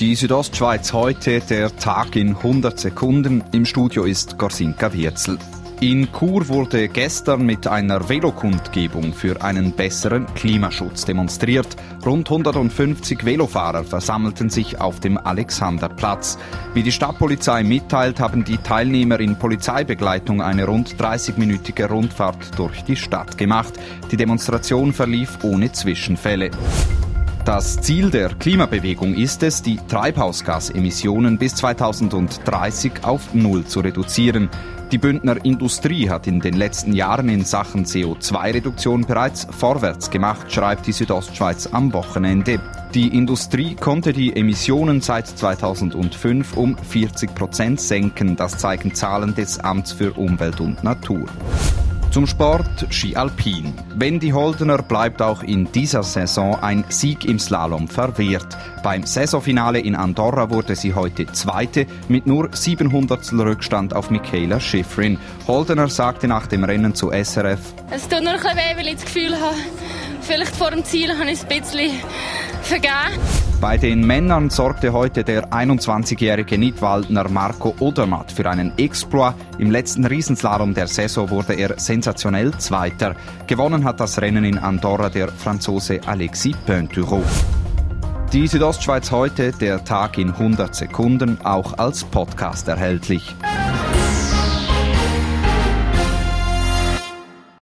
Die Südostschweiz heute, der Tag in 100 Sekunden. Im Studio ist Gorsinka Wirzel. In Chur wurde gestern mit einer Velokundgebung für einen besseren Klimaschutz demonstriert. Rund 150 Velofahrer versammelten sich auf dem Alexanderplatz. Wie die Stadtpolizei mitteilt, haben die Teilnehmer in Polizeibegleitung eine rund 30-minütige Rundfahrt durch die Stadt gemacht. Die Demonstration verlief ohne Zwischenfälle. Das Ziel der Klimabewegung ist es, die Treibhausgasemissionen bis 2030 auf Null zu reduzieren. Die Bündner Industrie hat in den letzten Jahren in Sachen CO2-Reduktion bereits vorwärts gemacht, schreibt die Südostschweiz am Wochenende. Die Industrie konnte die Emissionen seit 2005 um 40 Prozent senken. Das zeigen Zahlen des Amts für Umwelt und Natur. Zum Sport Ski Alpin. Wendy Holdener bleibt auch in dieser Saison ein Sieg im Slalom verwehrt. Beim Saisonfinale in Andorra wurde sie heute Zweite mit nur 700 Rückstand auf Michaela Schifrin. Holdener sagte nach dem Rennen zu SRF, Es tut nur ein bisschen weh, weil ich das Gefühl habe, vielleicht vor dem Ziel habe ich es ein bisschen vergeben. Bei den Männern sorgte heute der 21-jährige Nidwaldner Marco Odermatt für einen Exploit. Im letzten Riesenslalom der Saison wurde er sensationell Zweiter. Gewonnen hat das Rennen in Andorra der Franzose Alexis Pointureau. Die Südostschweiz heute, der Tag in 100 Sekunden, auch als Podcast erhältlich.